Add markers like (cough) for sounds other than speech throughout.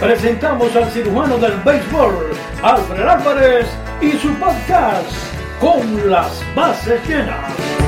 presentamos al cirujano del béisbol, Alfred Álvarez, y su podcast, Con las bases llenas.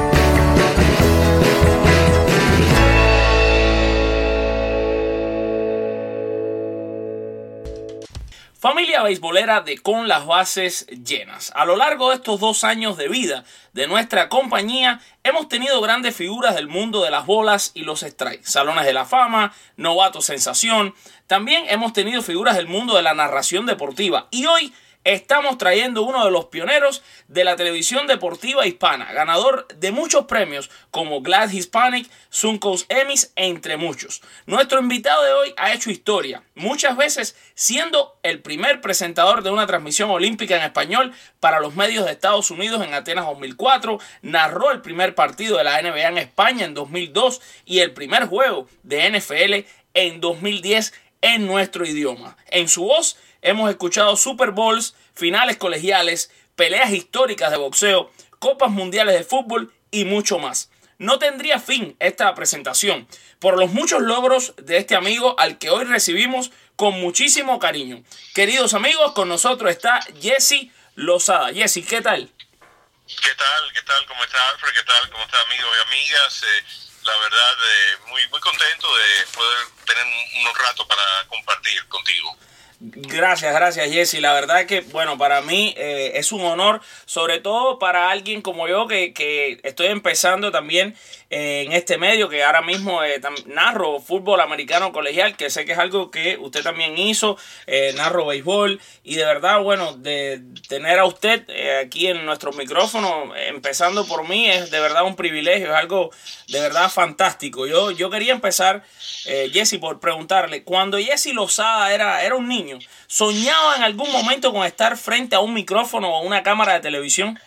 Familia beisbolera de Con las bases llenas. A lo largo de estos dos años de vida de nuestra compañía, hemos tenido grandes figuras del mundo de las bolas y los strikes, salones de la fama, novato sensación. También hemos tenido figuras del mundo de la narración deportiva. Y hoy estamos trayendo uno de los pioneros de la televisión deportiva hispana, ganador de muchos premios como Glad Hispanic, Suncoast Emmys, entre muchos. Nuestro invitado de hoy ha hecho historia, muchas veces siendo el primer presentador de una transmisión olímpica en español para los medios de Estados Unidos en Atenas 2004, narró el primer partido de la NBA en España en 2002 y el primer juego de NFL en 2010 en nuestro idioma. En su voz hemos escuchado Super Bowls, finales colegiales, peleas históricas de boxeo, copas mundiales de fútbol y mucho más. No tendría fin esta presentación por los muchos logros de este amigo al que hoy recibimos con muchísimo cariño. Queridos amigos, con nosotros está Jesse Lozada. Jesse, ¿qué tal? ¿Qué tal? ¿Qué tal? ¿Cómo está Alfred? ¿Qué tal? ¿Cómo está amigos y amigas? Eh, la verdad, eh, muy, muy contento de poder tener un, un rato para compartir contigo. Gracias, gracias Jesse. La verdad que, bueno, para mí eh, es un honor, sobre todo para alguien como yo que, que estoy empezando también en este medio, que ahora mismo eh, narro fútbol americano colegial, que sé que es algo que usted también hizo, narro béisbol, y de verdad, bueno, de tener a usted aquí en nuestro micrófono, empezando por mí, es de verdad un privilegio, es algo de verdad fantástico. Yo, yo quería empezar, Jesse, por preguntarle, cuando Jesse Lozada era, era un niño, ¿soñaba en algún momento con estar frente a un micrófono o una cámara de televisión?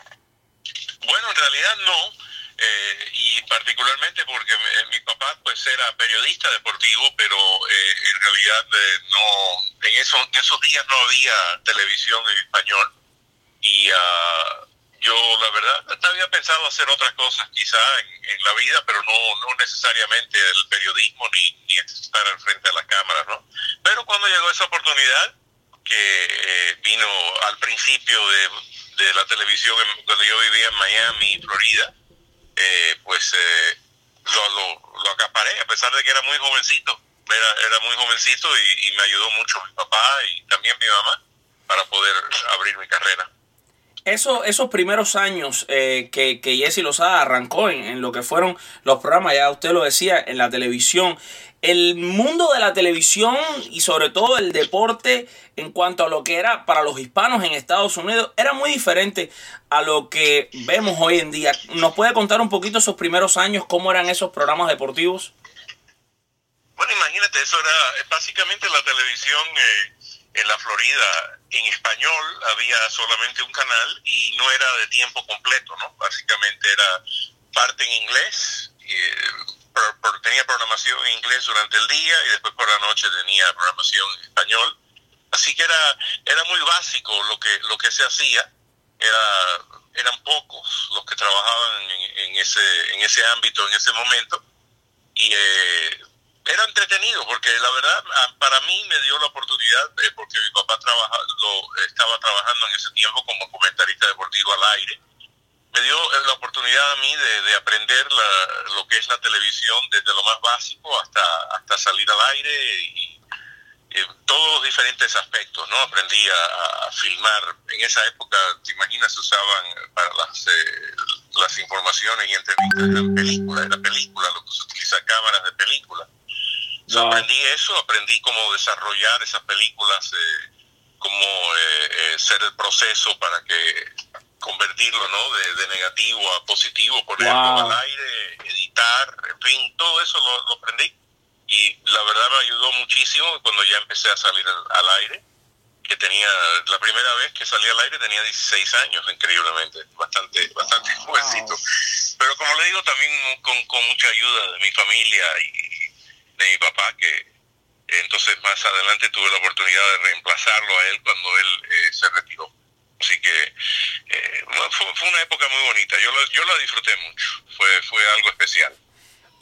Bueno, en realidad no. Eh, y particularmente porque mi, mi, papá pues era periodista deportivo, pero eh, en realidad eh, no en, eso, en esos días no había televisión en español y uh, yo la verdad había pensado hacer otras cosas quizá en, la vida, pero no, no necesariamente el periodismo ni, ni estar al frente de las cámaras, ¿no? Pero cuando llegó esa oportunidad, que eh, vino al principio de, de la televisión cuando yo vivía en Miami, Florida, eh, pues eh, lo, lo, lo, acaparé, a pesar de que era muy jovencito, era, era muy jovencito y, y me ayudó mucho mi papá y también mi mamá para poder abrir mi carrera. Eso, esos primeros años eh, que, que Jesse Lozada arrancó en, en, lo que fueron los programas, ya usted lo decía, en la televisión, el mundo de la televisión y sobre todo el deporte en cuanto a lo que era para los hispanos en Estados Unidos era muy diferente a lo que vemos hoy en día. ¿Nos puede contar un poquito esos primeros años, cómo eran esos programas deportivos? Bueno, imagínate, eso era básicamente la televisión eh, en la Florida en español había solamente un canal y no era de tiempo completo, ¿no? Básicamente era parte en inglés. Eh, tenía programación en inglés durante el día y después por la noche tenía programación en español. Así que era, era muy básico lo que, lo que se hacía. Era, eran pocos los que trabajaban en, en ese, en ese ámbito en ese momento. Y eh, era entretenido porque la verdad para mí me dio la oportunidad eh, porque mi papá trabaja, lo, estaba trabajando en ese tiempo como comentarista deportivo al aire me dio la oportunidad a mí de, de aprender la, lo que es la televisión desde lo más básico hasta, hasta salir al aire y, y todos los diferentes aspectos, ¿no? Aprendí a, filmar. En esa época, te imaginas, usaban para las, eh, las informaciones y entrevistas, eran películas, era película, lo que se utiliza cámaras de película. Wow. Aprendí eso, aprendí cómo desarrollar esas películas, eh, cómo eh, eh, ser el proceso para que convertirlo ¿no? de, de negativo a positivo, ponerlo wow. al aire, editar, en fin, todo eso lo, lo, aprendí y la verdad me ayudó muchísimo cuando ya empecé a salir al, al aire. que tenía, la primera vez que salí al aire tenía 16 años, increíblemente, bastante, bastante (laughs) jovencito. Pero como le digo, también con, con mucha ayuda de mi familia y de mi papá, que entonces más adelante tuve la oportunidad de reemplazarlo a él cuando él eh, se retiró. Así que eh, fue, fue, una época muy bonita, yo, lo, yo la disfruté mucho, fue, fue algo especial.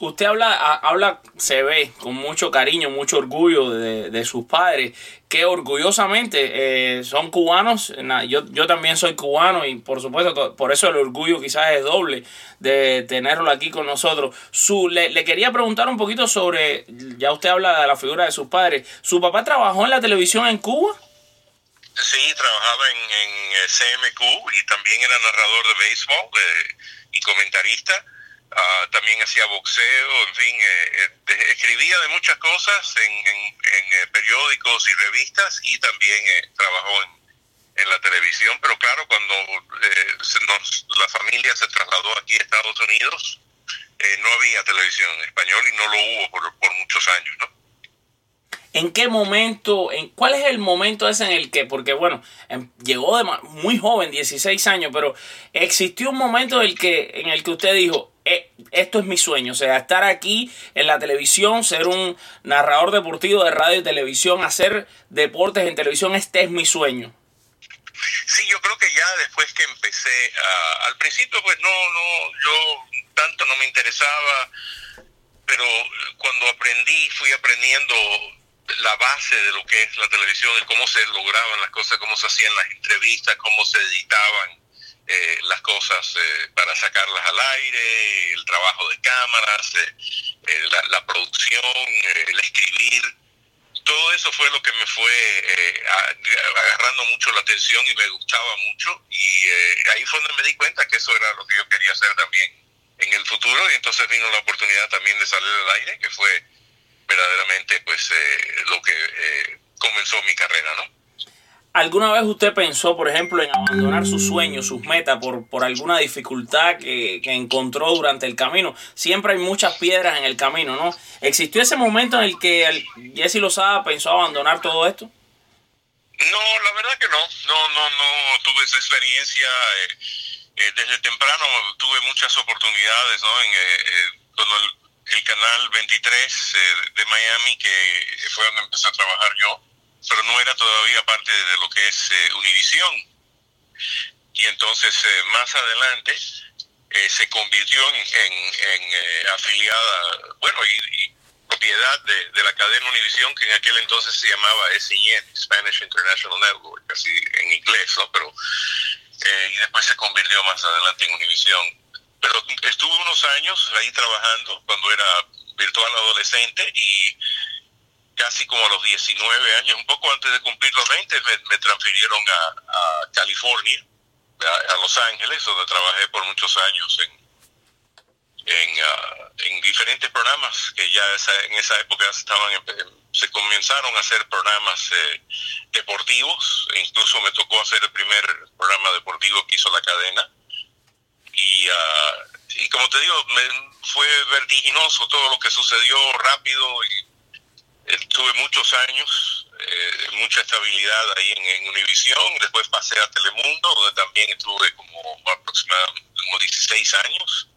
Usted habla, habla, se ve con mucho cariño, mucho orgullo de, de sus padres, que orgullosamente eh, son cubanos. Yo, yo también soy cubano y por supuesto, por eso el orgullo quizás es doble de tenerlo aquí con nosotros. Su, le, quería preguntar un poquito sobre, ya usted habla de la figura de sus padres. ¿Su papá trabajó en la televisión en Cuba? Sí, trabajaba en, en CMQ y también era narrador de béisbol eh, y comentarista. Uh, también hacía boxeo, en fin, eh, eh, escribía de muchas cosas en, en, eh, periódicos y revistas y también eh, trabajó en, la televisión, pero claro, cuando se nos, la familia se trasladó aquí a Estados Unidos, no había televisión en español y no lo hubo por, por muchos años, ¿no? ¿En qué momento, en cuál es el momento ese en el que, porque bueno, em, llegó de muy joven, 16 años, pero existió un momento en el que, en el que usted dijo, eh, esto es mi sueño, o sea, estar aquí en la televisión, ser un narrador deportivo de radio y televisión, hacer deportes en televisión, este es mi sueño. Sí, yo creo que ya después que empecé, uh, al principio pues no, no, yo tanto no me interesaba, pero cuando aprendí, fui aprendiendo la base de lo que es la televisión, de cómo se lograban las cosas, cómo se hacían las entrevistas, cómo se editaban eh, las cosas eh, para sacarlas al aire, el trabajo de cámaras, eh, eh la, la, producción, eh, el escribir. Todo eso fue lo que me fue agarrando mucho la atención y me gustaba mucho. Y ahí fue donde me di cuenta que eso era lo que yo quería hacer también en el futuro. Y entonces vino la oportunidad también de salir al aire, que fue verdaderamente pues lo que comenzó mi carrera, ¿no? ¿Alguna vez usted pensó, por ejemplo, en abandonar sus sueños, sus metas por, por alguna dificultad que, que, encontró durante el camino? Siempre hay muchas piedras en el camino, ¿no? ¿Existió ese momento en el que Jesse Lozada pensó abandonar todo esto? No, la verdad que no. No, no, no tuve esa experiencia. Eh, eh, desde temprano tuve muchas oportunidades, ¿no? En, eh, con el, el, canal 23 de Miami, que fue donde empecé a trabajar yo pero no era todavía parte de lo que es eh, Univisión. Y entonces eh, más adelante eh, se convirtió en, en, eh, afiliada, bueno, y, propiedad de, la cadena Univisión, que en aquel entonces se llamaba SIN, Spanish International Network, así en inglés, ¿no? Pero, y después se convirtió más adelante en Univisión. Pero estuve unos años ahí trabajando cuando era virtual adolescente y casi como a los 19 años, un poco antes de cumplir los 20, me, me transfirieron a, California, a, Los Ángeles, donde trabajé por muchos años en, en, uh, en diferentes programas que ya esa, en esa época estaban se comenzaron a hacer programas eh, deportivos, e incluso me tocó hacer el primer programa deportivo que hizo la cadena. Y, uh, y como te digo, me, fue vertiginoso todo lo que sucedió rápido y Estuve muchos años, eh, mucha estabilidad ahí en, en Univisión, después pasé a Telemundo, donde también estuve como aproximadamente como 16 años.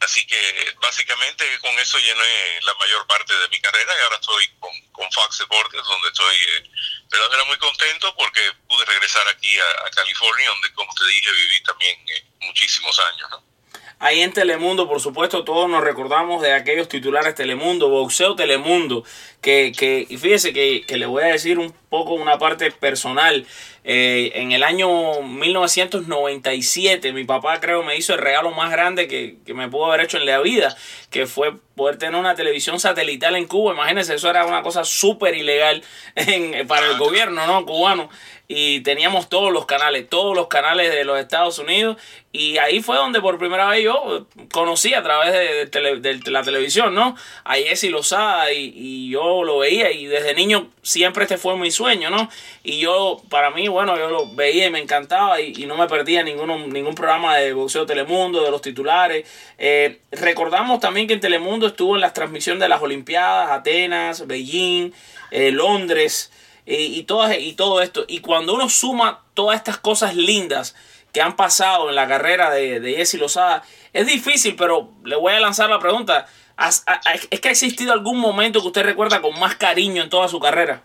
Así que básicamente con eso llené la mayor parte de mi carrera y ahora estoy con, con Fox Deportes, donde estoy eh, verdaderamente muy contento porque pude regresar aquí a, a, California, donde como te dije viví también eh, muchísimos años. ¿no? Ahí en Telemundo, por supuesto, todos nos recordamos de aquellos titulares Telemundo, Boxeo Telemundo, que, que y fíjese que, que le voy a decir un poco una parte personal. Eh, en el año 1997, mi papá creo me hizo el regalo más grande que, que, me pudo haber hecho en la vida, que fue poder tener una televisión satelital en Cuba. Imagínense, eso era una cosa súper ilegal en, para el gobierno ¿no? cubano y teníamos todos los canales, todos los canales de los Estados Unidos y ahí fue donde por primera vez yo conocí a través de, la televisión, ¿no? A Jesse Lozada y, y, yo lo veía y desde niño siempre este fue mi sueño, ¿no? Y yo, para mí, bueno, yo lo veía y me encantaba y, no me perdía ninguno, ningún programa de boxeo Telemundo, de los titulares. Eh, recordamos también que en Telemundo estuvo en las transmisiones de las Olimpiadas, Atenas, Beijing, eh, Londres. y, todas, y todo esto. Y cuando uno suma todas estas cosas lindas que han pasado en la carrera de, de Jesse Lozada, es difícil, pero le voy a lanzar la pregunta. ¿Es que ha existido algún momento que usted recuerda con más cariño en toda su carrera?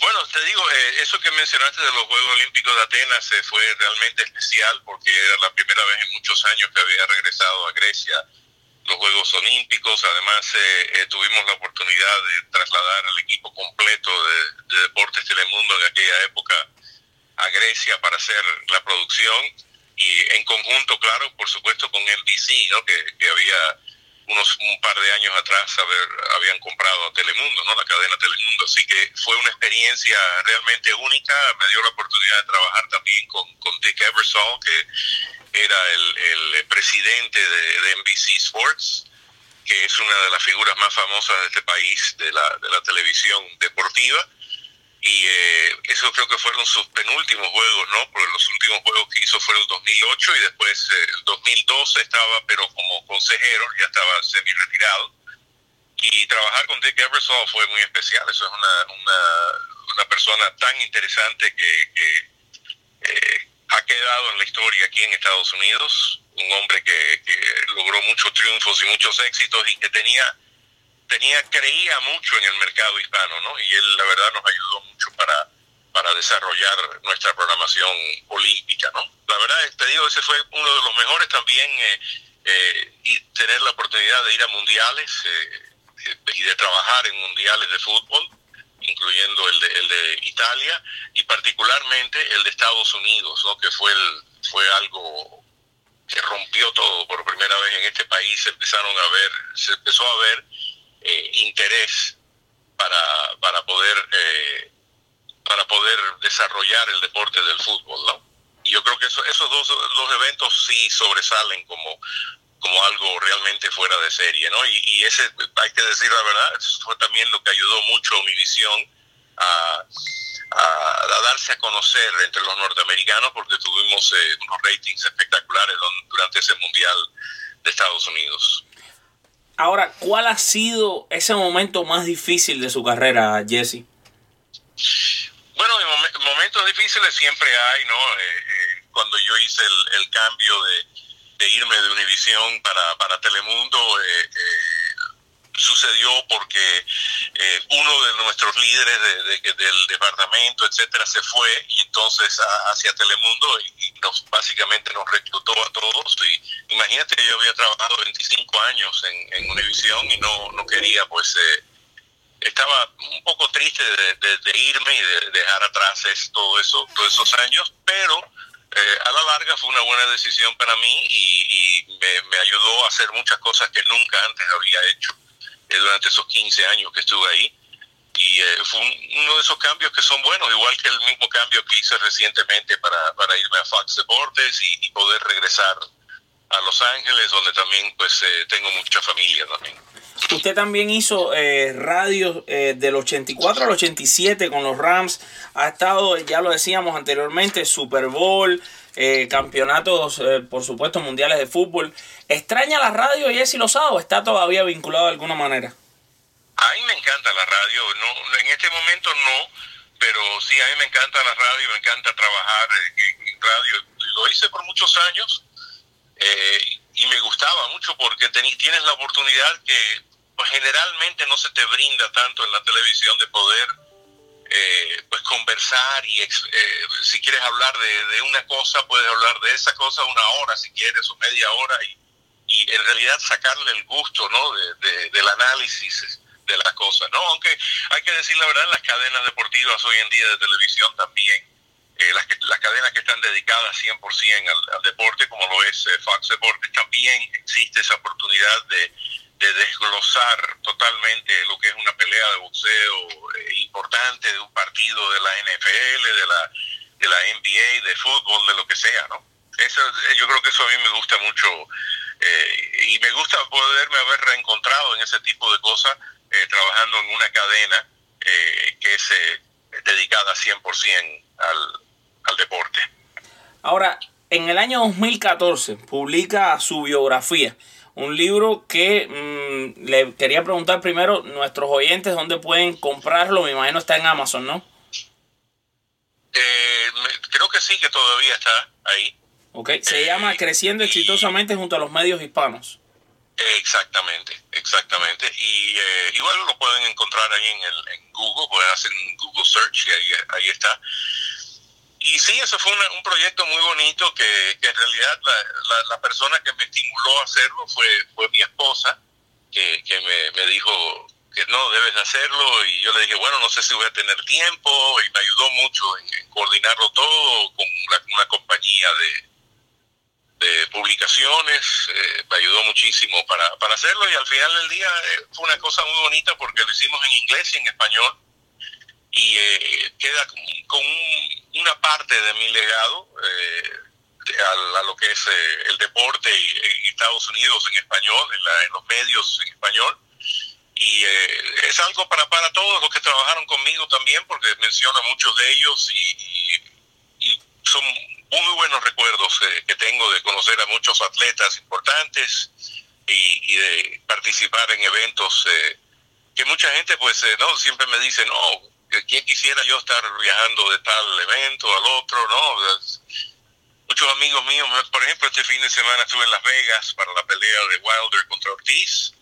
Bueno, te digo, eh, eso que mencionaste de los Juegos Olímpicos de Atenas eh, fue realmente especial porque era la primera vez en muchos años que había regresado a Grecia los Juegos Olímpicos. Además, eh, tuvimos la oportunidad de trasladar al equipo completo de, Deportes Telemundo de aquella época a Grecia para hacer la producción y en conjunto, claro, por supuesto con NBC, ¿no? que había unos un par de años atrás haber, habían comprado a Telemundo, ¿no? La cadena Telemundo. Así que fue una experiencia realmente única. Me dio la oportunidad de trabajar también con, con Dick Ebersol, que era el, el presidente de, de, NBC Sports, que es una de las figuras más famosas de este país, de la, de la televisión deportiva y eh, eso creo que fueron sus penúltimos juegos, ¿no? Porque los últimos juegos que hizo fueron el 2008 y después eh, el 2012 estaba, pero como consejero, ya estaba semi retirado. Y trabajar con Dick Ebersol fue muy especial. Eso es una, una, una persona tan interesante que, que eh, ha quedado en la historia aquí en Estados Unidos. Un hombre que, que logró muchos triunfos y muchos éxitos y que tenía tenía creía mucho en el mercado hispano, ¿no? Y él, la verdad, nos ayudó mucho para, para desarrollar nuestra programación olímpica, ¿no? La verdad, te digo, ese fue uno de los mejores también eh, eh, y tener la oportunidad de ir a mundiales eh, y de trabajar en mundiales de fútbol, incluyendo el de, el de Italia y particularmente el de Estados Unidos, ¿no? Que fue el, fue algo que rompió todo por primera vez en este país, se empezaron a ver, se empezó a ver eh, interés para, para poder eh, para poder desarrollar el deporte del fútbol, ¿no? Y yo creo que eso, esos dos, dos eventos sí sobresalen como, como algo realmente fuera de serie, ¿no? Y, ese, hay que decir la verdad, fue también lo que ayudó mucho a mi visión a, a, darse a conocer entre los norteamericanos porque tuvimos eh, unos ratings espectaculares durante ese Mundial de Estados Unidos. Ahora, ¿cuál ha sido ese momento más difícil de su carrera, Jesse? Bueno, momentos difíciles siempre hay, ¿no? Eh, eh, cuando yo hice el, cambio de, irme de Univisión para, para Telemundo, eh, sucedió porque eh, uno de nuestros líderes del departamento, etcétera, se fue y entonces hacia Telemundo y, nos básicamente nos reclutó a todos. Y imagínate, yo había trabajado 25 años en, en Univisión y no, no quería, pues, eh, estaba un poco triste de, irme y de, dejar atrás todo eso, todos esos años, pero eh, a la larga fue una buena decisión para mí y, me, me ayudó a hacer muchas cosas que nunca antes había hecho durante esos 15 años que estuve ahí. Y eh, fue uno de esos cambios que son buenos, igual que el mismo cambio que hice recientemente para, para irme a Fox Deportes y, poder regresar a Los Ángeles, donde también pues eh, tengo mucha familia también. Usted también hizo eh, radio eh, del 84 al 87 con los Rams. Ha estado, ya lo decíamos anteriormente, Super Bowl, eh, campeonatos, eh, por supuesto, mundiales de fútbol. ¿Extraña la radio y lo sabe o está todavía vinculado de alguna manera? A mí me encanta la radio, no, en este momento no, pero sí, a mí me encanta la radio, me encanta trabajar en, radio. Lo hice por muchos años eh, y me gustaba mucho porque tienes la oportunidad que pues, generalmente no se te brinda tanto en la televisión de poder eh, pues conversar y eh, si quieres hablar de, una cosa, puedes hablar de esa cosa una hora si quieres o media hora y, y en realidad sacarle el gusto ¿no? de, del análisis de las cosas. ¿no? Aunque hay que decir la verdad, las cadenas deportivas hoy en día de televisión también, eh, las, las cadenas que están dedicadas 100% al, al deporte, como lo es Fox Deportes, también existe esa oportunidad de de desglosar totalmente lo que es una pelea de boxeo eh, importante de un partido de la NFL, de la, de la NBA, de fútbol, de lo que sea, ¿no? Eso, eh, yo creo que eso a mí me gusta mucho eh, y me gusta poderme haber reencontrado en ese tipo de cosas trabajando en una cadena que es dedicada 100% al, al deporte. Ahora, en el año 2014 publica su biografía un libro que mm, le quería preguntar primero nuestros oyentes dónde pueden comprarlo. Me imagino está en Amazon, ¿no? Eh, creo que sí, que todavía está ahí. Ok, se llama Creciendo Exitosamente junto a los medios hispanos. Exactamente, exactamente. Y eh, igual lo pueden encontrar ahí en, el, en Google, pueden hacer un Google Search y ahí, ahí está. Y sí, eso fue un proyecto muy bonito que, en realidad la, la, persona que me estimuló a hacerlo fue, fue mi esposa, que, que me, me, dijo que no, debes hacerlo. Y yo le dije, bueno, no sé si voy a tener tiempo. Y me ayudó mucho en, coordinarlo todo con una compañía de, de publicaciones, eh, me ayudó muchísimo para, para hacerlo y al final del día eh, fue una cosa muy bonita porque lo hicimos en inglés y en español y eh, queda con, una parte de mi legado a, lo que es el deporte en Estados Unidos en español, en, los medios en español. Y es algo para, para todos los que trabajaron conmigo también porque menciona muchos de ellos y, y son muy buenos recuerdos eh, que tengo de conocer a muchos atletas importantes y, de participar en eventos eh, que mucha gente pues eh, no siempre me dice no quién quisiera yo estar viajando de tal evento al otro no muchos amigos míos por ejemplo este fin de semana estuve en Las Vegas para la pelea de Wilder contra Ortiz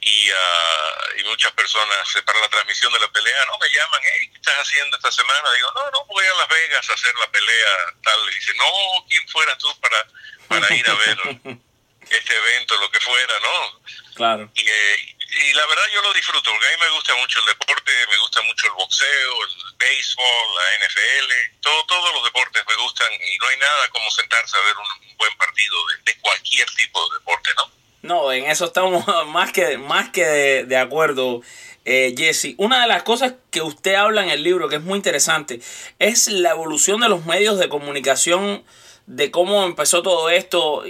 y, uh, y muchas personas eh, para la transmisión de la pelea, no me llaman, hey, ¿qué estás haciendo esta semana? Digo, no, no, voy a Las Vegas a hacer la pelea tal. Y dice, no, ¿quién fuera tú para, para ir a ver (laughs) este evento, lo que fuera, no? Claro. Y, eh, y la verdad yo lo disfruto, porque a mí me gusta mucho el deporte, me gusta mucho el boxeo, el béisbol, la NFL, todo, todos los deportes me gustan y no hay nada como sentarse a ver un, buen partido de, de cualquier tipo de deporte, ¿no? No, en eso estamos (laughs) más que, más que de, acuerdo, eh, Jesse. Una de las cosas que usted habla en el libro, que es muy interesante, es la evolución de los medios de comunicación de cómo empezó todo esto,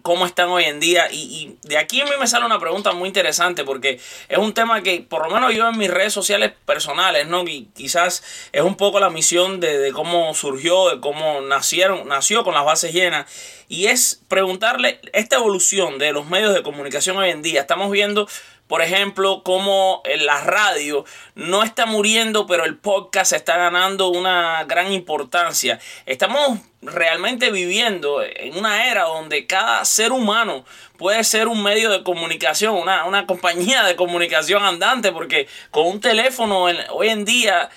cómo están hoy en día. Y, de aquí a mí me sale una pregunta muy interesante porque es un tema que por lo menos yo en mis redes sociales personales, ¿no? Y quizás es un poco la misión de, de cómo surgió, de cómo nacieron, nació con las bases llenas. Y es preguntarle esta evolución de los medios de comunicación hoy en día. Estamos viendo por ejemplo, como la radio no está muriendo, pero el podcast está ganando una gran importancia. Estamos realmente viviendo en una era donde cada ser humano puede ser un medio de comunicación, una, una compañía de comunicación andante, porque con un teléfono hoy en día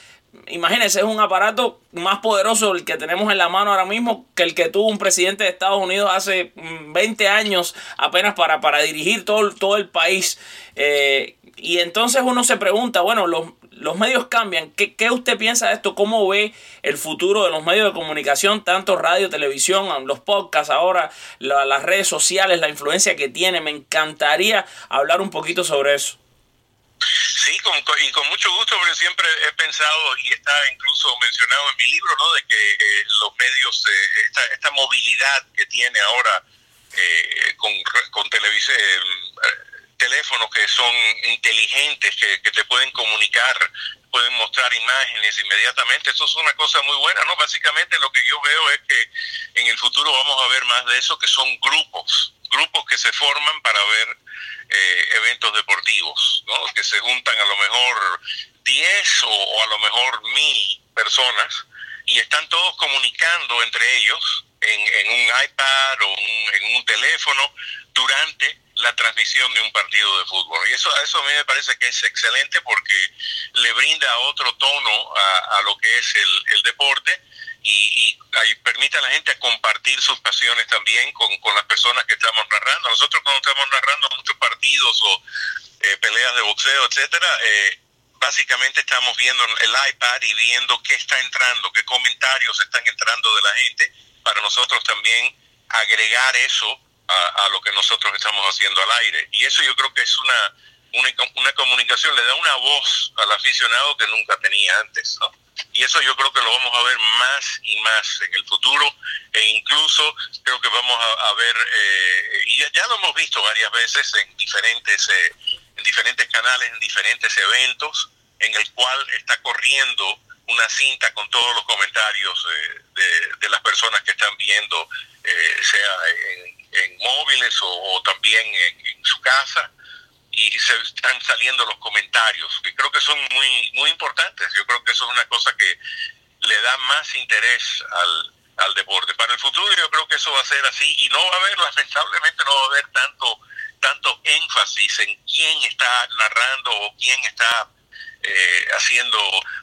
imagínense, es un aparato más poderoso el que tenemos en la mano ahora mismo que el que tuvo un presidente de Estados Unidos hace 20 mm, años apenas para, para dirigir todo, todo el país. Eh, y entonces uno se pregunta, bueno, los, los medios cambian. ¿Qué, ¿Qué, usted piensa de esto? ¿Cómo ve el futuro de los medios de comunicación, tanto radio, televisión, los podcasts ahora, las redes sociales, la influencia que tiene? Me encantaría hablar un poquito sobre eso. Sí, con, y con mucho gusto, porque siempre he pensado y está incluso mencionado en mi libro, ¿no? De que eh, los medios, eh, esta, esta movilidad que tiene ahora eh, con, con televisión, teléfonos que son inteligentes, que, que te pueden comunicar, pueden mostrar imágenes inmediatamente. Eso es una cosa muy buena, ¿no? Básicamente lo que yo veo es que en el futuro vamos a ver más de eso, que son grupos, grupos que se forman para ver eh, eventos deportivos, ¿no? que se juntan a lo mejor 10 o, a lo mejor mil personas y están todos comunicando entre ellos en, en un iPad o en un teléfono durante la transmisión de un partido de fútbol. Y eso, eso a mí me parece que es excelente porque le brinda otro tono a, a lo que es el, el deporte y, y, permite a la gente compartir sus pasiones también con, con, las personas que estamos narrando. Nosotros cuando estamos narrando muchos partidos o eh, peleas de boxeo, etcétera, eh, básicamente estamos viendo el iPad y viendo qué está entrando, qué comentarios están entrando de la gente, para nosotros también agregar eso a lo que nosotros estamos haciendo al aire. Y eso yo creo que es una, una, comunicación, le da una voz al aficionado que nunca tenía antes. Y eso yo creo que lo vamos a ver más y más en el futuro e incluso creo que vamos a, ver, eh, y ya, lo hemos visto varias veces en diferentes, eh, en diferentes canales, en diferentes eventos, en el cual está corriendo una cinta con todos los comentarios de, las personas que están viendo, sea en, móviles o, también en, su casa y se están saliendo los comentarios, que creo que son muy, muy importantes. Yo creo que eso es una cosa que le da más interés al, al deporte. Para el futuro yo creo que eso va a ser así y no va a haber, (laughs) lamentablemente, no va a haber tanto, tanto énfasis en quién está narrando o quién está eh, haciendo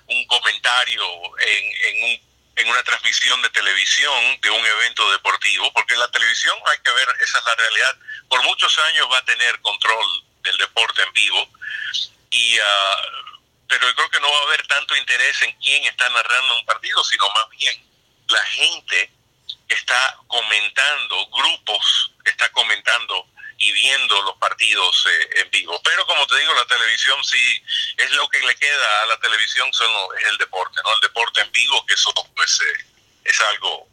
un comentario en, en, un, en una transmisión de televisión de un evento deportivo, porque la televisión hay que ver, esa es la realidad, por muchos años va a tener control del deporte en vivo y ah, pero yo creo que no va a haber tanto interés en quién está narrando un partido, sino más bien la gente está comentando, grupos está comentando y viendo los partidos eh, en vivo. Pero como te digo, la televisión sí es lo que le queda a la televisión son es el deporte, ¿no? El deporte en vivo, que eso pues eh, es algo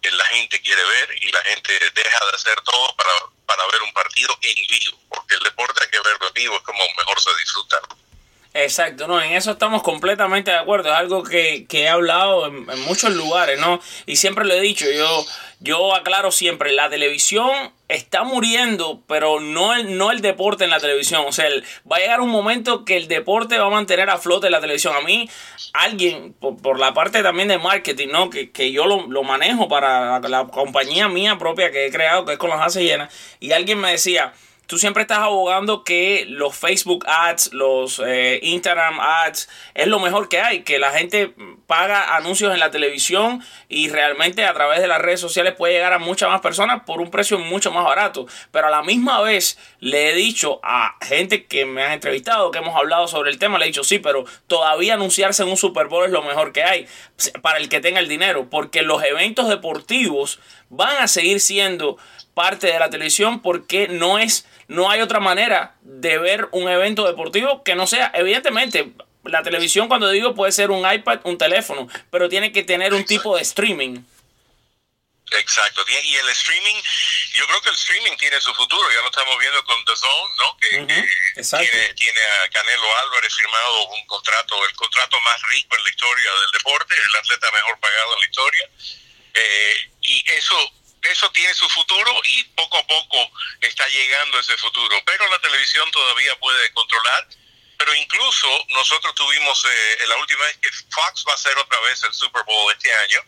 que la gente quiere ver y la gente deja de hacer todo para, para ver un partido en vivo, porque el deporte hay que es como mejor se disfruta. Exacto, no, en eso estamos completamente de acuerdo. Es algo que, he hablado en, muchos lugares, ¿no? Y siempre lo he dicho, yo, yo aclaro siempre, la televisión está muriendo, pero no el, no el deporte en la televisión. O sea, va a llegar un momento que el deporte va a mantener a flote la televisión. A mí, alguien, por, la parte también de marketing, ¿no? Que, que yo lo, manejo para la, compañía mía propia que he creado, que es con las hace llenas, y alguien me decía tú siempre estás abogando que los Facebook ads, los eh, Instagram ads es lo mejor que hay, que la gente paga anuncios en la televisión y realmente a través de las redes sociales puede llegar a muchas más personas por un precio mucho más barato. Pero a la misma vez le he dicho a gente que me han entrevistado, que hemos hablado sobre el tema, le he dicho sí, pero todavía anunciarse en un Super Bowl es lo mejor que hay para el que tenga el dinero, porque los eventos deportivos van a seguir siendo parte de la televisión porque no es no hay otra manera de ver un evento deportivo que no sea, evidentemente, la televisión cuando digo puede ser un iPad, un teléfono, pero tiene que tener un tipo de streaming. Exacto, y el streaming, yo creo que el streaming tiene su futuro, ya lo estamos viendo con The Zone, ¿no? Que, tiene, tiene, a Canelo Álvarez firmado un contrato, el contrato más rico en la historia del deporte, el atleta mejor pagado en la historia, eh, y eso eso tiene su futuro y poco a poco está llegando ese futuro. Pero la televisión todavía puede controlar. Pero incluso nosotros tuvimos eh, la última vez que Fox va a hacer otra vez el Super Bowl este año.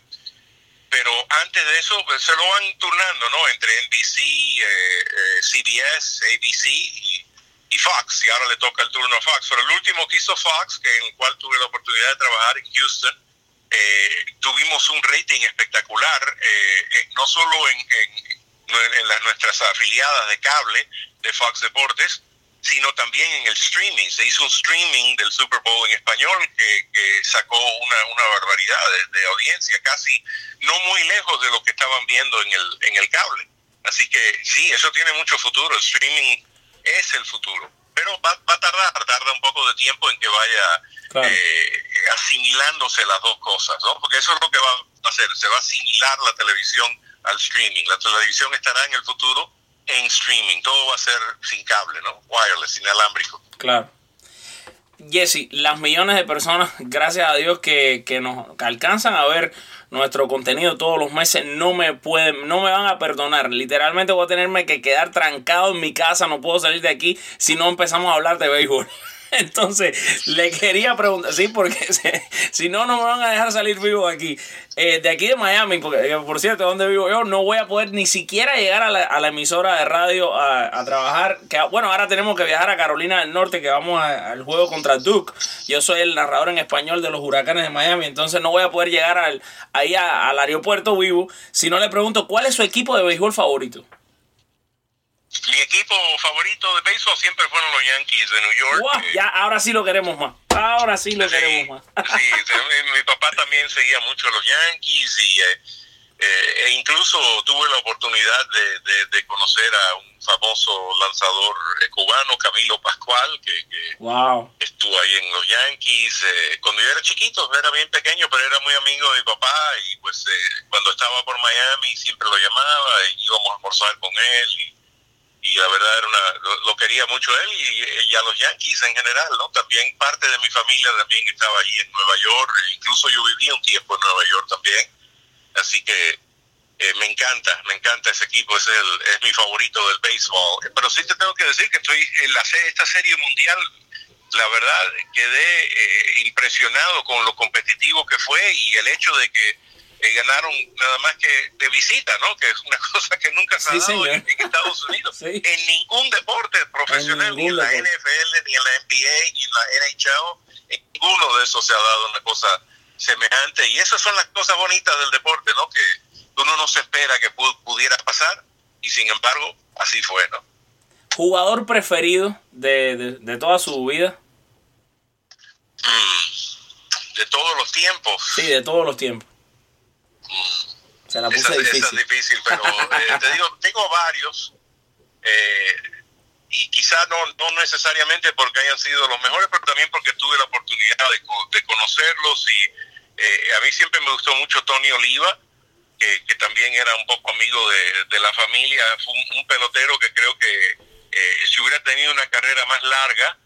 Pero antes de eso pues, se lo van turnando, ¿no? Entre NBC, eh, eh, CBS, ABC y, y, Fox. Y ahora le toca el turno a Fox. Pero el último que hizo Fox, que en el cual tuve la oportunidad de trabajar en Houston, eh, tuvimos un rating espectacular, eh, eh, no solo en, en, las, nuestras afiliadas de cable de Fox Deportes, sino también en el streaming. Se hizo un streaming del Super Bowl en español que, sacó una, una barbaridad de, audiencia, casi no muy lejos de lo que estaban viendo en el, en el cable. Así que sí, eso tiene mucho futuro. El streaming es el futuro. Pero va, va a tardar, tarda un poco de tiempo en que vaya eh, asimilándose las dos cosas, ¿no? Porque eso es lo que va a hacer, se va a asimilar la televisión al streaming. La televisión estará en el futuro en streaming, todo va a ser sin cable, ¿no? Wireless, inalámbrico. Claro. Jesse, las millones de personas, gracias a Dios, que, que nos alcanzan a ver nuestro contenido todos los meses, no me pueden, no me van a perdonar. Literalmente voy a tenerme que quedar trancado en mi casa, no puedo salir de aquí si no empezamos a hablar de béisbol. (laughs) (laughs) Entonces, le quería preguntar, sí, porque (laughs) si no, no me van a dejar salir vivo aquí. Eh, de aquí de Miami, porque eh, por cierto, donde vivo yo, no voy a poder ni siquiera llegar a la, emisora de radio a, trabajar. Que, bueno, ahora tenemos que viajar a Carolina del Norte, que vamos al juego contra Duke. Yo soy el narrador en español de los huracanes de Miami, entonces no voy a poder llegar al, ahí al aeropuerto vivo si no le pregunto cuál es su equipo de béisbol favorito. Mi equipo favorito de béisbol siempre fueron los Yankees de New York. Eh, ya, ahora sí lo queremos más. Ahora sí lo queremos más. sí, mi papá también seguía mucho a los Yankees y eh, eh, e incluso tuve la oportunidad de, de, conocer a un famoso lanzador cubano, Camilo Pascual, que, estuvo ahí en los Yankees. cuando yo era chiquito, era bien pequeño, pero era muy amigo de mi papá y pues cuando estaba por Miami siempre lo llamaba y íbamos a almorzar con él. Y, y la verdad era una, lo, quería mucho él y, a los Yankees en general, ¿no? También parte de mi familia también estaba allí en Nueva York, e incluso yo viví un tiempo en Nueva York también, así que eh, me encanta, me encanta ese equipo, es, el, es mi favorito del béisbol, pero sí te tengo que decir que estoy en la, esta serie mundial, la verdad quedé eh, impresionado con lo competitivo que fue y el hecho de que ganaron nada más que de visita, ¿no? Que es una (laughs) cosa que nunca se ha dado en, Estados Unidos. (laughs) En ningún deporte profesional, ni en la NFL, ni en la NBA, ni en la NHL, en ninguno de esos se ha dado una cosa semejante. Y esas son las cosas bonitas del deporte, ¿no? Que uno no se espera que pudiera pasar y sin embargo así fue, ¿no? ¿Jugador preferido de, de, toda su vida? Mm, de todos los tiempos. Sí, de todos los tiempos. Se la puse difícil. es difícil, pero eh, te (laughs) digo, tengo varios. Eh, y quizá no, no necesariamente porque hayan sido los mejores, pero también porque tuve la oportunidad de, conocerlos. Y eh, a mí siempre me gustó mucho Tony Oliva, que, también era un poco amigo de, la familia. Fue un, pelotero que creo que si hubiera tenido una carrera más larga,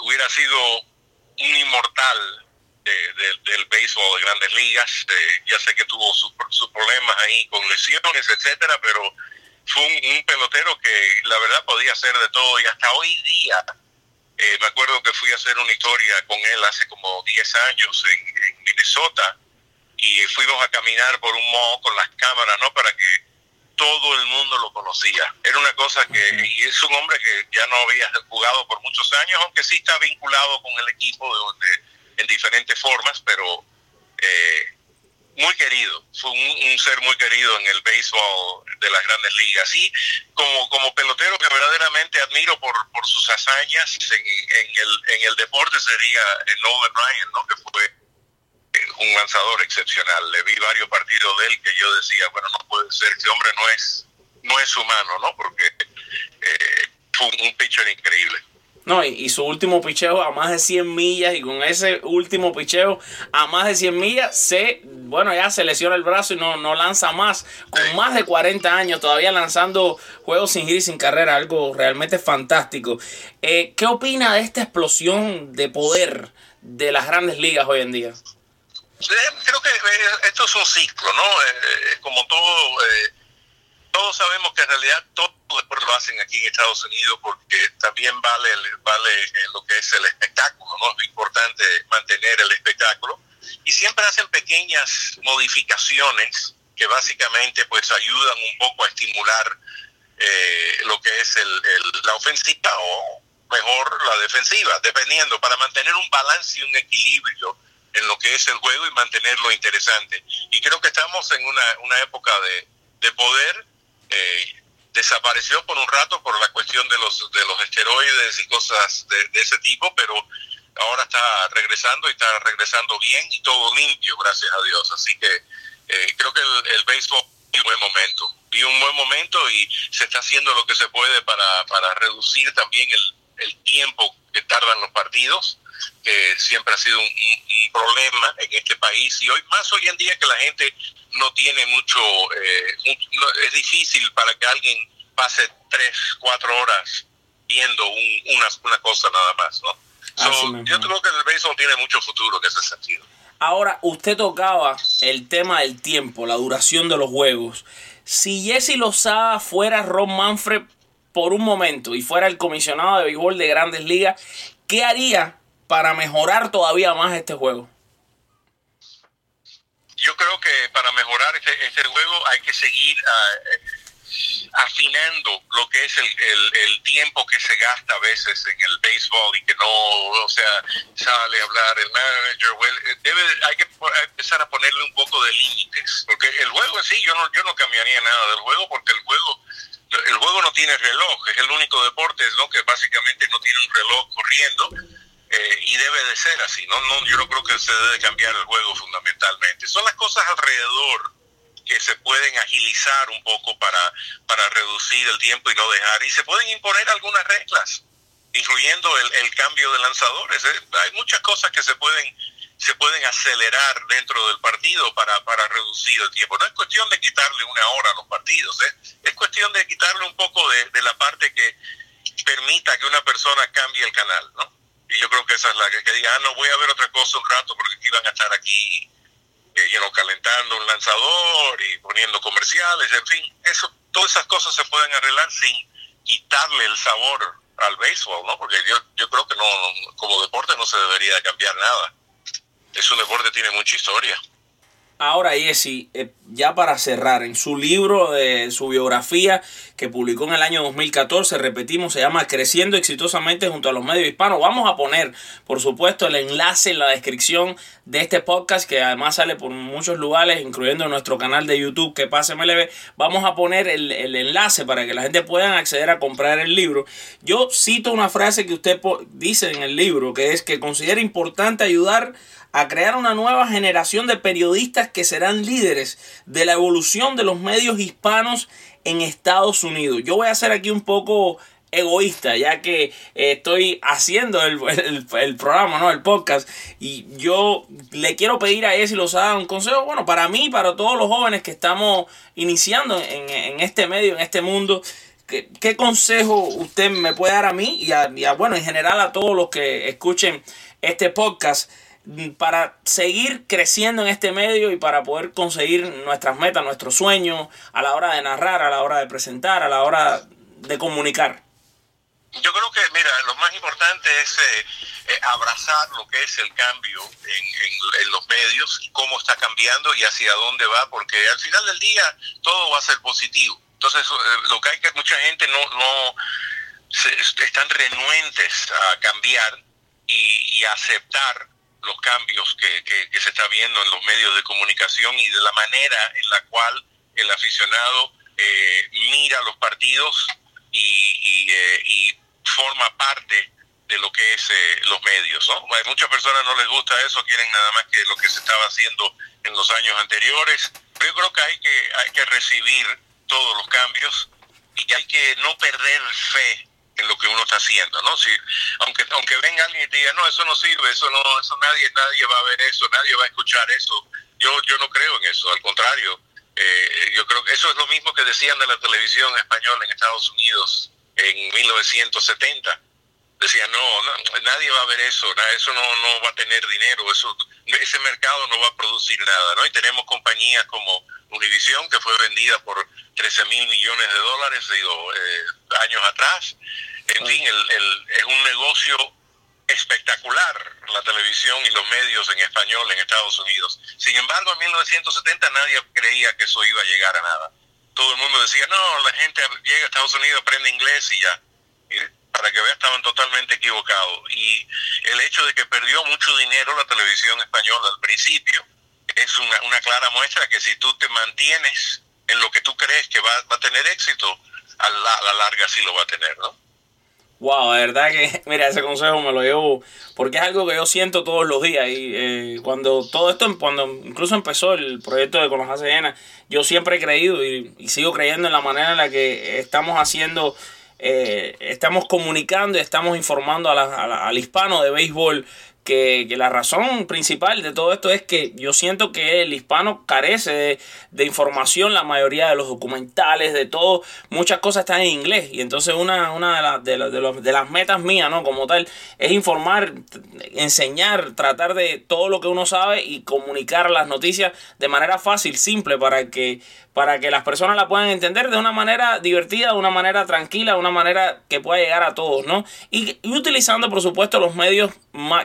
hubiera sido un inmortal del béisbol de grandes ligas. ya sé que tuvo sus, problemas ahí con lesiones, etcétera, pero fue un, pelotero que la verdad podía hacer de todo y hasta hoy día. Eh, me acuerdo que fui a hacer una historia con él hace como 10 años en, Minnesota y fuimos a caminar por un mall con las cámaras, ¿no? Para que todo el mundo lo conocía. Era una cosa que, y es un hombre que ya no había jugado por muchos años, aunque sí está vinculado con el equipo de, donde en diferentes formas, pero eh, muy querido, fue un, ser muy querido en el béisbol de las grandes ligas. Y como, como pelotero que verdaderamente admiro por, por sus hazañas en, el, en el deporte sería Nolan Ryan, ¿no? que fue eh, un lanzador excepcional. Le vi varios partidos de él que yo decía, bueno, no puede ser, este hombre no es, no es humano, ¿no? Porque eh, fue un pitcher increíble. No, y, su último picheo a más de 100 millas y con ese último picheo a más de 100 millas se, bueno, ya se lesiona el brazo y no, no lanza más. Con más de 40 años todavía lanzando juegos sin gris, sin carrera, algo realmente fantástico. Eh, ¿Qué opina de esta explosión de poder de las grandes ligas hoy en día? Creo que eh, esto es un ciclo, ¿no? Eh, como todo todos sabemos que en realidad todo lo hacen aquí en Estados Unidos porque también vale, vale eh, lo que es el espectáculo, ¿no? Es importante mantener el espectáculo y siempre hacen pequeñas modificaciones que básicamente pues ayudan un poco a estimular eh, lo que es el, la ofensiva o mejor la defensiva, dependiendo, para mantener un balance y un equilibrio en lo que es el juego y mantenerlo interesante. Y creo que estamos en una, una época de, de poder eh, desapareció por un rato por la cuestión de los, de los esteroides y cosas de, ese tipo, pero ahora está regresando y está regresando bien y todo limpio, gracias a Dios. Así que eh, creo que el, el béisbol un buen momento, y un buen momento y se está haciendo lo que se puede para, para reducir también el, el tiempo que tardan los partidos que siempre ha sido un, problema en este país y hoy más hoy en día que la gente no tiene mucho, eh, es difícil para que alguien pase tres, cuatro horas viendo una, una cosa nada más, ¿no? yo creo que el béisbol tiene mucho futuro en ese sentido. Ahora, usted tocaba el tema del tiempo, la duración de los juegos. Si Jesse Lozada fuera Ron Manfred por un momento y fuera el comisionado de béisbol de Grandes Ligas, ¿qué haría para mejorar todavía más este juego? Yo creo que para mejorar este, este juego hay que seguir ah, afinando lo que es el, tiempo que se gasta a veces en el béisbol y que no, o sea, sale a hablar el manager, debe, hay que empezar a ponerle un poco de límites, porque el juego sí, yo no, yo no cambiaría nada del juego porque el juego el juego no tiene reloj, es el único deporte ¿no? que básicamente no tiene un reloj corriendo y debe de ser así. ¿no? No, yo no creo que se debe cambiar el juego fundamentalmente. Son las cosas alrededor que se pueden agilizar un poco para, para reducir el tiempo y no dejar. Y se pueden imponer algunas reglas, incluyendo el, cambio de lanzadores. ¿eh? Hay muchas cosas que se pueden se pueden acelerar dentro del partido para, para reducir el tiempo. No es cuestión de quitarle una hora a los partidos, ¿eh? es cuestión de quitarle un poco de, de, la parte que permita que una persona cambie el canal. Y yo creo que esa es la que, que diga, ah, no voy a ver otra cosa un rato porque van a estar aquí eh, calentando un lanzador y poniendo comerciales, en fin, eso, todas esas cosas se pueden arreglar sin quitarle el sabor al béisbol, ¿no? Porque yo, yo creo que no, como deporte no se debería cambiar nada. Es un deporte que tiene mucha historia. Ahora, Jesse, eh, ya para cerrar, en su libro de su biografía que publicó en el año 2014, repetimos, se llama Creciendo exitosamente junto a los medios hispanos. Vamos a poner, por supuesto, el enlace en la descripción de este podcast, que además sale por muchos lugares, incluyendo nuestro canal de YouTube, que pase MLB. Vamos a poner el, el enlace para que la gente pueda acceder a comprar el libro. Yo cito una frase que usted dice en el libro, que es que considera importante ayudar a crear una nueva generación de periodistas que serán líderes de la evolución de los medios hispanos en Estados Unidos. Yo voy a ser aquí un poco egoísta, ya que eh, estoy haciendo el, (laughs) el, programa, ¿no? El podcast. Y yo le quiero pedir a los haga un consejo, bueno, para mí, para todos los jóvenes que estamos iniciando en, en este medio, en este mundo. ¿Qué, ¿Qué, consejo usted me puede dar a mí y a, y a, bueno, en general a todos los que escuchen este podcast para seguir creciendo en este medio y para poder conseguir nuestras metas, nuestros sueños a la hora de narrar, a la hora de presentar, a la hora de comunicar? Yo creo que, mira, lo más importante es eh, eh, abrazar lo que es el cambio en, los medios cómo está cambiando y hacia dónde va, porque al final del día todo va a ser positivo. Entonces, eh, lo que hay que mucha gente no, no se, están renuentes a cambiar y aceptar los cambios que, que, se está viendo en los medios de comunicación y de la manera en la cual el aficionado eh, mira los partidos y, y, eh, y, forma parte de lo que es eh, los medios. muchas personas no les gusta eso, quieren nada más que lo que se estaba haciendo en los años anteriores, pero yo creo que hay que, hay que recibir todos los cambios y hay que no perder fe en lo que uno está haciendo, ¿no? Si, aunque aunque venga alguien y diga, no, eso no sirve, eso no, eso nadie, nadie va a ver eso, nadie va a escuchar eso. Yo, yo no creo en eso, al contrario, eh, yo creo que eso es lo mismo que decían de la televisión española en Estados Unidos en 1970. Decían, no, no nadie va a ver eso, eso no, no va a tener dinero, eso ese mercado no va a producir nada, ¿no? Y tenemos compañías como Univision, que fue vendida por 13 mil millones de dólares, digo, eh, años atrás. En fin, el, el, es un negocio espectacular la televisión y los medios en español en Estados Unidos. Sin embargo, en 1970 nadie creía que eso iba a llegar a nada. Todo el mundo decía, no, la gente llega a Estados Unidos, aprende inglés y ya. Para que vean, estaban totalmente equivocados. Y el hecho de que perdió mucho dinero la televisión española al principio es una, una clara muestra que si tú te mantienes en lo que tú crees que va, va a tener éxito, a la, a la, larga sí lo va a tener, ¿no? Wow, de verdad que, (laughs) mira, ese consejo me lo llevo porque es algo que yo siento todos los días. Y eh, cuando todo esto, cuando incluso empezó el proyecto de Con los Llenas, yo siempre he creído y, sigo creyendo en la manera en la que estamos haciendo, eh, estamos comunicando y estamos informando a la, a la, al hispano de béisbol que, que, la razón principal de todo esto es que yo siento que el hispano carece de, información, la mayoría de los documentales, de todo, muchas cosas están en inglés. Y entonces una, una de, la, de, la, de, los, de, las metas mías, ¿no? Como tal, es informar, enseñar, tratar de todo lo que uno sabe y comunicar las noticias de manera fácil, simple, para que, para que las personas la puedan entender de una manera divertida, de una manera tranquila, de una manera que pueda llegar a todos, ¿no? Y, y utilizando, por supuesto, los medios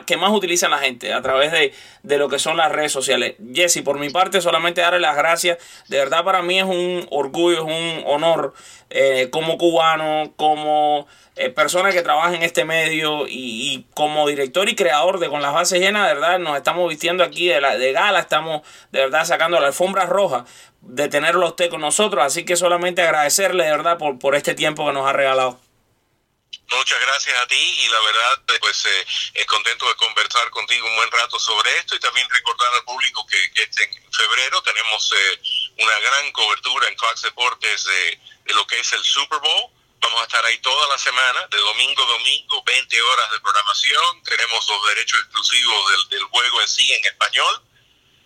que más utilizan la gente a través de, de, lo que son las redes sociales. Jesse, por mi parte, solamente darle las gracias. De verdad, para mí es un orgullo, es un honor eh, como cubano, como eh, persona que trabaja en este medio y, como director y creador de Con las Bases Llenas, verdad, nos estamos vistiendo aquí de, la, de gala, estamos de verdad sacando la alfombra roja de tenerlo usted con nosotros. Así que solamente agradecerle de verdad por, este tiempo que nos ha regalado. Muchas gracias a ti y la verdad, pues eh, contento de conversar contigo un buen rato sobre esto y también recordar al público que, que este en febrero tenemos eh, una gran cobertura en Fox Deportes de, de, lo que es el Super Bowl. Vamos a estar ahí toda la semana, de domingo a domingo, 20 horas de programación. Tenemos los derechos exclusivos del, del juego en sí en español.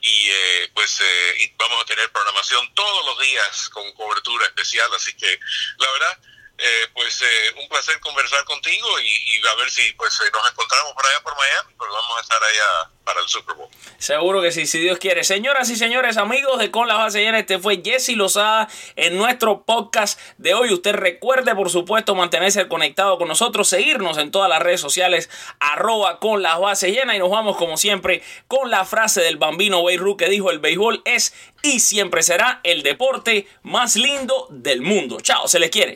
Y eh, pues eh, y vamos a tener programación todos los días con cobertura especial. Así que la verdad, eh, pues eh, un placer conversar contigo y, a ver si pues eh, nos encontramos por allá por Miami, pues vamos a estar allá para el Super Bowl. Seguro que sí, si Dios quiere. Señoras y señores, amigos de Con la Base Llena, este fue Jesse Lozada en nuestro podcast de hoy. Usted recuerde, por supuesto, mantenerse conectado con nosotros, seguirnos en todas las redes sociales, arroba con la base llena y nos vamos como siempre con la frase del bambino Beirut que dijo el béisbol es y siempre será el deporte más lindo del mundo. Chao, se les quiere.